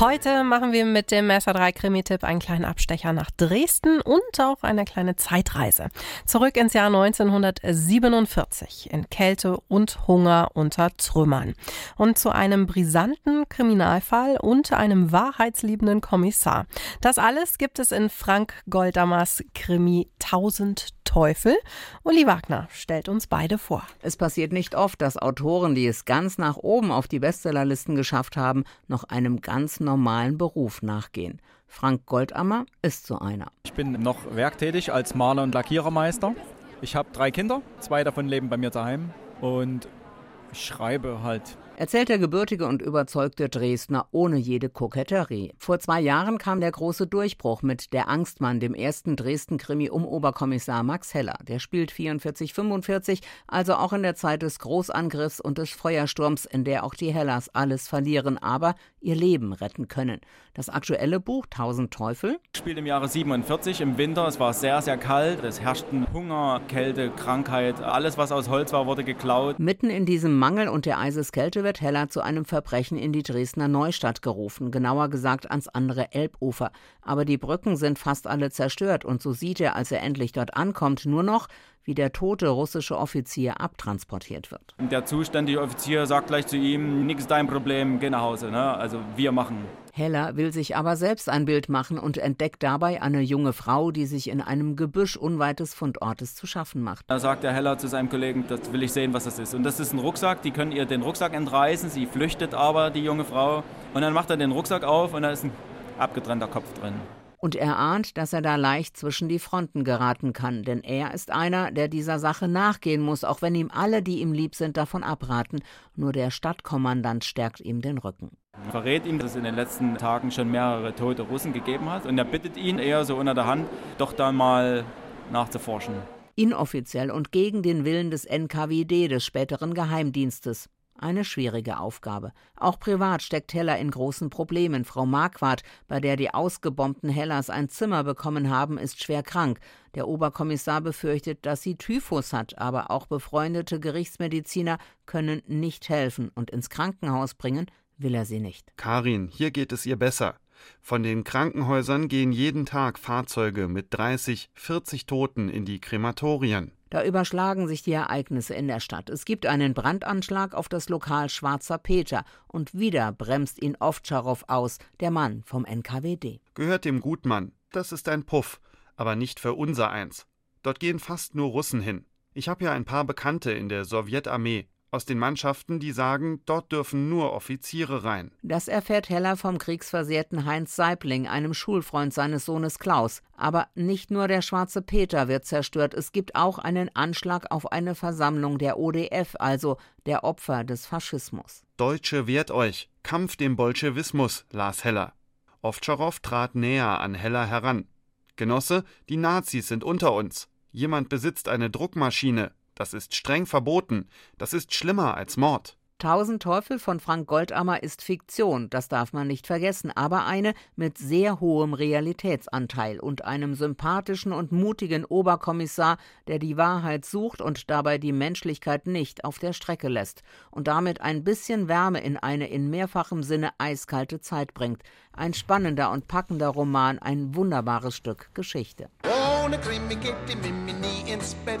Heute machen wir mit dem Messer 3 Krimi-Tipp einen kleinen Abstecher nach Dresden und auch eine kleine Zeitreise. Zurück ins Jahr 1947 in Kälte und Hunger unter Trümmern. Und zu einem brisanten Kriminalfall und einem wahrheitsliebenden Kommissar. Das alles gibt es in Frank Goldammers Krimi 1000 Teufel. Uli Wagner stellt uns beide vor. Es passiert nicht oft, dass Autoren, die es ganz nach oben auf die Bestsellerlisten geschafft haben, noch einem ganz normalen Beruf nachgehen. Frank Goldammer ist so einer. Ich bin noch werktätig als Maler und Lackierermeister. Ich habe drei Kinder, zwei davon leben bei mir daheim und ich schreibe halt erzählt der gebürtige und überzeugte Dresdner ohne jede Koketterie. Vor zwei Jahren kam der große Durchbruch mit Der Angstmann, dem ersten Dresden-Krimi um Oberkommissar Max Heller. Der spielt 44-45, also auch in der Zeit des Großangriffs und des Feuersturms, in der auch die Hellers alles verlieren, aber ihr Leben retten können. Das aktuelle Buch Tausend Teufel spielt im Jahre 47 im Winter. Es war sehr, sehr kalt. Es herrschten Hunger, Kälte, Krankheit. Alles, was aus Holz war, wurde geklaut. Mitten in diesem Mangel und der Eiseskälte wird Heller zu einem Verbrechen in die Dresdner Neustadt gerufen, genauer gesagt ans andere Elbufer. Aber die Brücken sind fast alle zerstört und so sieht er, als er endlich dort ankommt, nur noch, wie der tote russische Offizier abtransportiert wird. Der zuständige Offizier sagt gleich zu ihm, nichts dein Problem, geh nach Hause, ne? also wir machen. Heller will sich aber selbst ein Bild machen und entdeckt dabei eine junge Frau, die sich in einem Gebüsch unweit des Fundortes zu schaffen macht. Da sagt der Heller zu seinem Kollegen, das will ich sehen, was das ist. Und das ist ein Rucksack, die können ihr den Rucksack entreißen, sie flüchtet aber, die junge Frau. Und dann macht er den Rucksack auf und da ist ein abgetrennter Kopf drin und er ahnt, dass er da leicht zwischen die Fronten geraten kann, denn er ist einer, der dieser Sache nachgehen muss, auch wenn ihm alle, die ihm lieb sind, davon abraten. Nur der Stadtkommandant stärkt ihm den Rücken. Er verrät ihm, dass es in den letzten Tagen schon mehrere tote Russen gegeben hat und er bittet ihn eher so unter der Hand, doch da mal nachzuforschen. Inoffiziell und gegen den Willen des NKWD, des späteren Geheimdienstes. Eine schwierige Aufgabe. Auch privat steckt Heller in großen Problemen. Frau Marquardt, bei der die ausgebombten Hellers ein Zimmer bekommen haben, ist schwer krank. Der Oberkommissar befürchtet, dass sie Typhus hat, aber auch befreundete Gerichtsmediziner können nicht helfen und ins Krankenhaus bringen will er sie nicht. Karin, hier geht es ihr besser. Von den Krankenhäusern gehen jeden Tag Fahrzeuge mit 30, 40 Toten in die Krematorien. Da überschlagen sich die Ereignisse in der Stadt. Es gibt einen Brandanschlag auf das Lokal Schwarzer Peter und wieder bremst ihn Ovtcharov aus, der Mann vom NKWD. Gehört dem Gutmann. Das ist ein Puff, aber nicht für unser eins. Dort gehen fast nur Russen hin. Ich habe ja ein paar Bekannte in der Sowjetarmee aus den Mannschaften, die sagen, dort dürfen nur Offiziere rein. Das erfährt Heller vom kriegsversehrten Heinz Seibling, einem Schulfreund seines Sohnes Klaus. Aber nicht nur der schwarze Peter wird zerstört, es gibt auch einen Anschlag auf eine Versammlung der ODF, also der Opfer des Faschismus. Deutsche wehrt euch, Kampf dem Bolschewismus, las Heller. Ovtcharov trat näher an Heller heran. Genosse, die Nazis sind unter uns. Jemand besitzt eine Druckmaschine, das ist streng verboten. Das ist schlimmer als Mord. Tausend Teufel von Frank Goldammer ist Fiktion, das darf man nicht vergessen, aber eine mit sehr hohem Realitätsanteil und einem sympathischen und mutigen Oberkommissar, der die Wahrheit sucht und dabei die Menschlichkeit nicht auf der Strecke lässt und damit ein bisschen Wärme in eine in mehrfachem Sinne eiskalte Zeit bringt. Ein spannender und packender Roman, ein wunderbares Stück Geschichte. Ohne Krimi geht die Mimi nie ins Bett